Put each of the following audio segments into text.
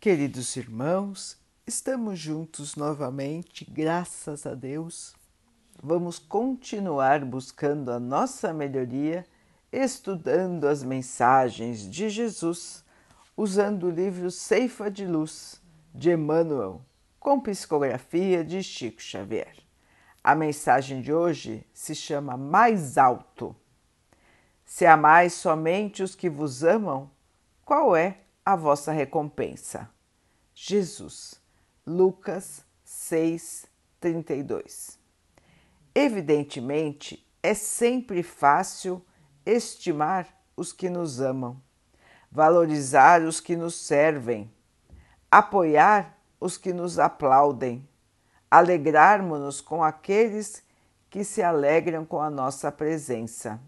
Queridos irmãos, estamos juntos novamente, graças a Deus. Vamos continuar buscando a nossa melhoria, estudando as mensagens de Jesus, usando o livro Ceifa de Luz de Emmanuel, com psicografia de Chico Xavier. A mensagem de hoje se chama Mais Alto. Se amais somente os que vos amam, qual é a vossa recompensa. Jesus, Lucas 6, 32. Evidentemente, é sempre fácil estimar os que nos amam, valorizar os que nos servem, apoiar os que nos aplaudem, alegrarmos-nos com aqueles que se alegram com a nossa presença,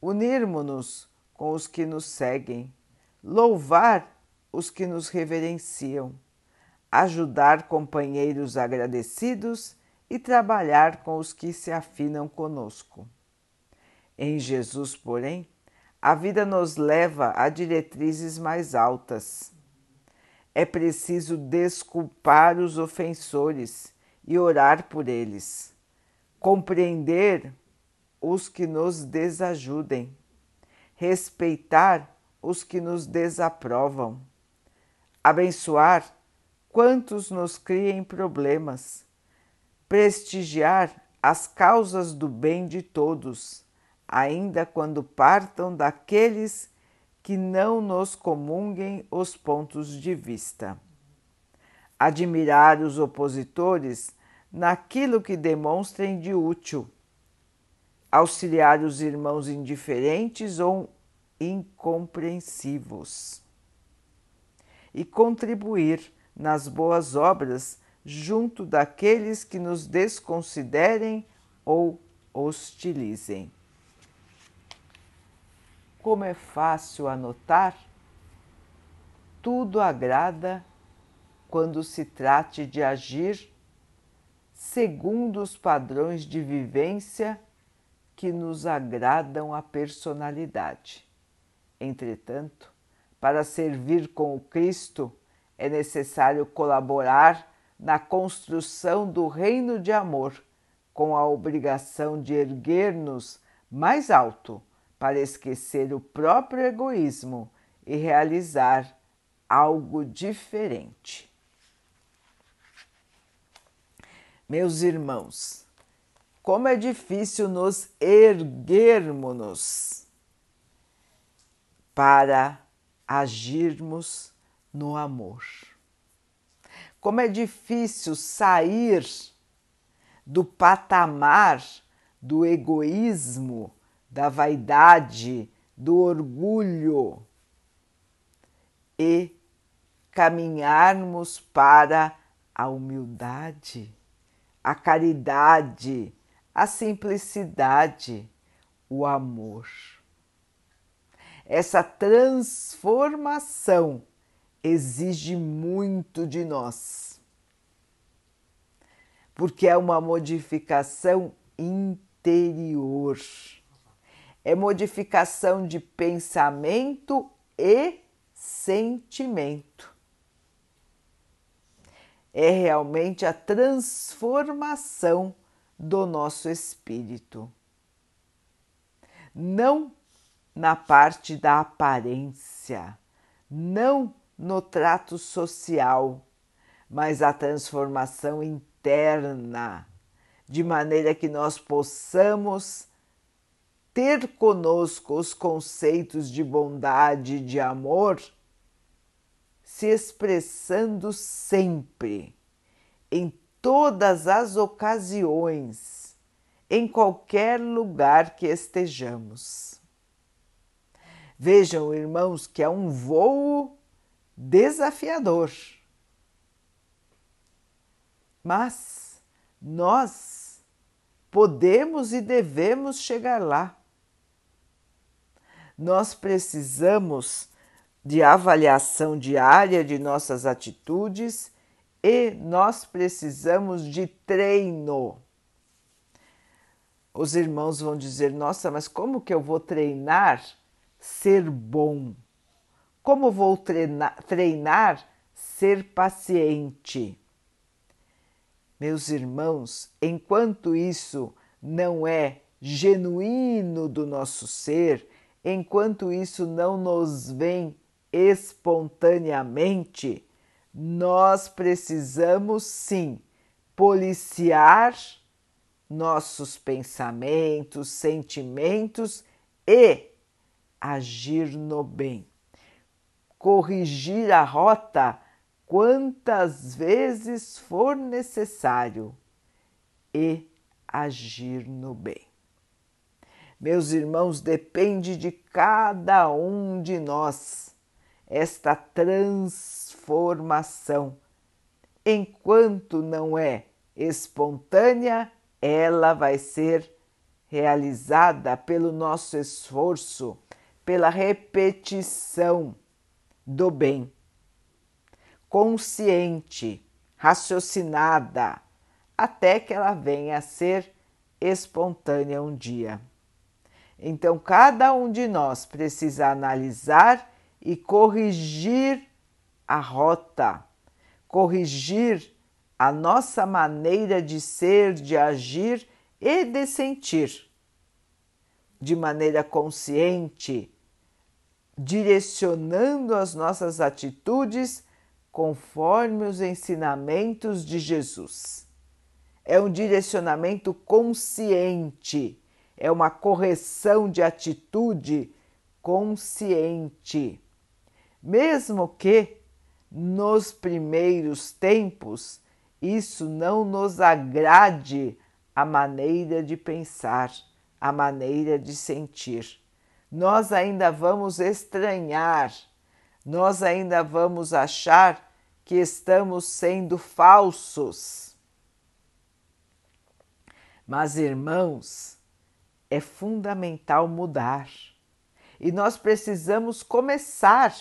unirmos-nos com os que nos seguem louvar os que nos reverenciam, ajudar companheiros agradecidos e trabalhar com os que se afinam conosco. Em Jesus, porém, a vida nos leva a diretrizes mais altas. É preciso desculpar os ofensores e orar por eles, compreender os que nos desajudem, respeitar os que nos desaprovam, abençoar quantos nos criem problemas, prestigiar as causas do bem de todos, ainda quando partam daqueles que não nos comunguem os pontos de vista. Admirar os opositores naquilo que demonstrem de útil. Auxiliar os irmãos indiferentes ou incompreensivos e contribuir nas boas obras junto daqueles que nos desconsiderem ou hostilizem. Como é fácil anotar, tudo agrada quando se trate de agir segundo os padrões de vivência que nos agradam a personalidade. Entretanto, para servir com o Cristo, é necessário colaborar na construção do reino de amor, com a obrigação de erguer-nos mais alto para esquecer o próprio egoísmo e realizar algo diferente. Meus irmãos, como é difícil nos erguermos para agirmos no amor. Como é difícil sair do patamar do egoísmo, da vaidade, do orgulho e caminharmos para a humildade, a caridade, a simplicidade, o amor essa transformação exige muito de nós, porque é uma modificação interior, é modificação de pensamento e sentimento. É realmente a transformação do nosso espírito. Não na parte da aparência, não no trato social, mas a transformação interna, de maneira que nós possamos ter conosco os conceitos de bondade e de amor se expressando sempre, em todas as ocasiões, em qualquer lugar que estejamos. Vejam, irmãos, que é um voo desafiador. Mas nós podemos e devemos chegar lá. Nós precisamos de avaliação diária de nossas atitudes e nós precisamos de treino. Os irmãos vão dizer: Nossa, mas como que eu vou treinar ser bom? Como vou treinar, treinar ser paciente. Meus irmãos, enquanto isso não é genuíno do nosso ser, enquanto isso não nos vem espontaneamente, nós precisamos sim policiar nossos pensamentos, sentimentos e agir no bem. Corrigir a rota quantas vezes for necessário e agir no bem. Meus irmãos, depende de cada um de nós esta transformação. Enquanto não é espontânea, ela vai ser realizada pelo nosso esforço, pela repetição do bem, consciente, raciocinada, até que ela venha a ser espontânea um dia. Então, cada um de nós precisa analisar e corrigir a rota, corrigir a nossa maneira de ser, de agir e de sentir, de maneira consciente, direcionando as nossas atitudes conforme os ensinamentos de Jesus. É um direcionamento consciente, é uma correção de atitude consciente. Mesmo que nos primeiros tempos isso não nos agrade a maneira de pensar, a maneira de sentir. Nós ainda vamos estranhar, nós ainda vamos achar que estamos sendo falsos. Mas, irmãos, é fundamental mudar e nós precisamos começar.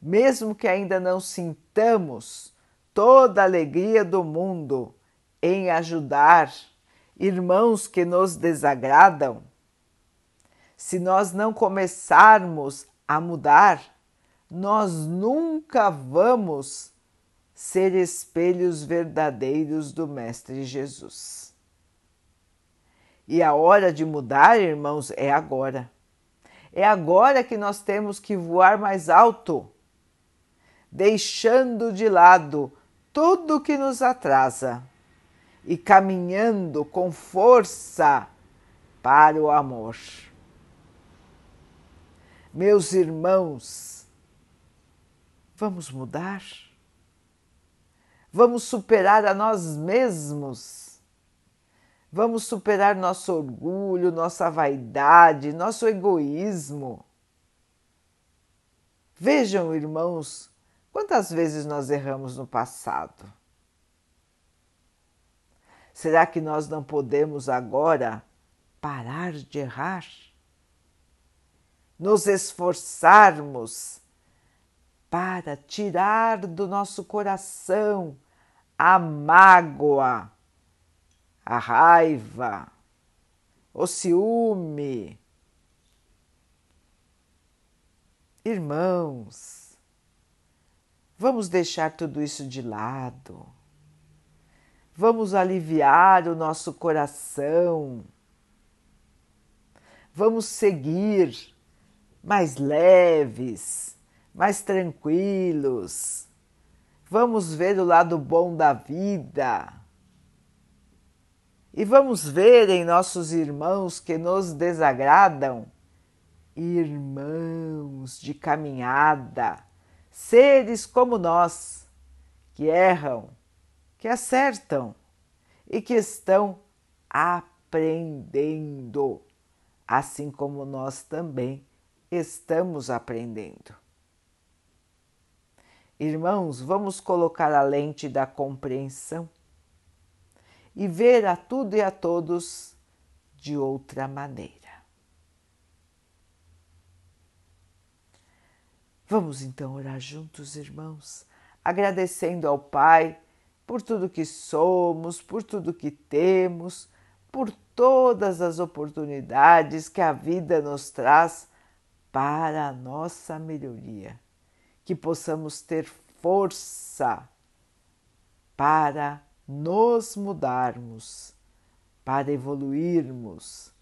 Mesmo que ainda não sintamos toda a alegria do mundo em ajudar irmãos que nos desagradam, se nós não começarmos a mudar, nós nunca vamos ser espelhos verdadeiros do Mestre Jesus. E a hora de mudar, irmãos, é agora. É agora que nós temos que voar mais alto, deixando de lado tudo que nos atrasa e caminhando com força para o amor. Meus irmãos, vamos mudar? Vamos superar a nós mesmos? Vamos superar nosso orgulho, nossa vaidade, nosso egoísmo? Vejam, irmãos, quantas vezes nós erramos no passado Será que nós não podemos agora parar de errar? Nos esforçarmos para tirar do nosso coração a mágoa, a raiva, o ciúme. Irmãos, vamos deixar tudo isso de lado Vamos aliviar o nosso coração. Vamos seguir mais leves, mais tranquilos. Vamos ver o lado bom da vida. E vamos ver em nossos irmãos que nos desagradam irmãos de caminhada, seres como nós, que erram, que acertam e que estão aprendendo, assim como nós também estamos aprendendo. Irmãos, vamos colocar a lente da compreensão e ver a tudo e a todos de outra maneira. Vamos então orar juntos, irmãos, agradecendo ao Pai por tudo que somos, por tudo que temos, por todas as oportunidades que a vida nos traz para a nossa melhoria. que possamos ter força para nos mudarmos, para evoluirmos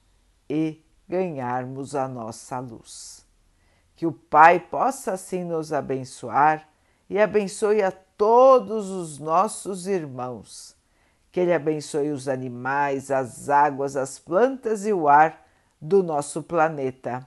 e ganharmos a nossa luz. Que o Pai possa assim nos abençoar e abençoe a todos os nossos irmãos. Que Ele abençoe os animais, as águas, as plantas e o ar do nosso planeta.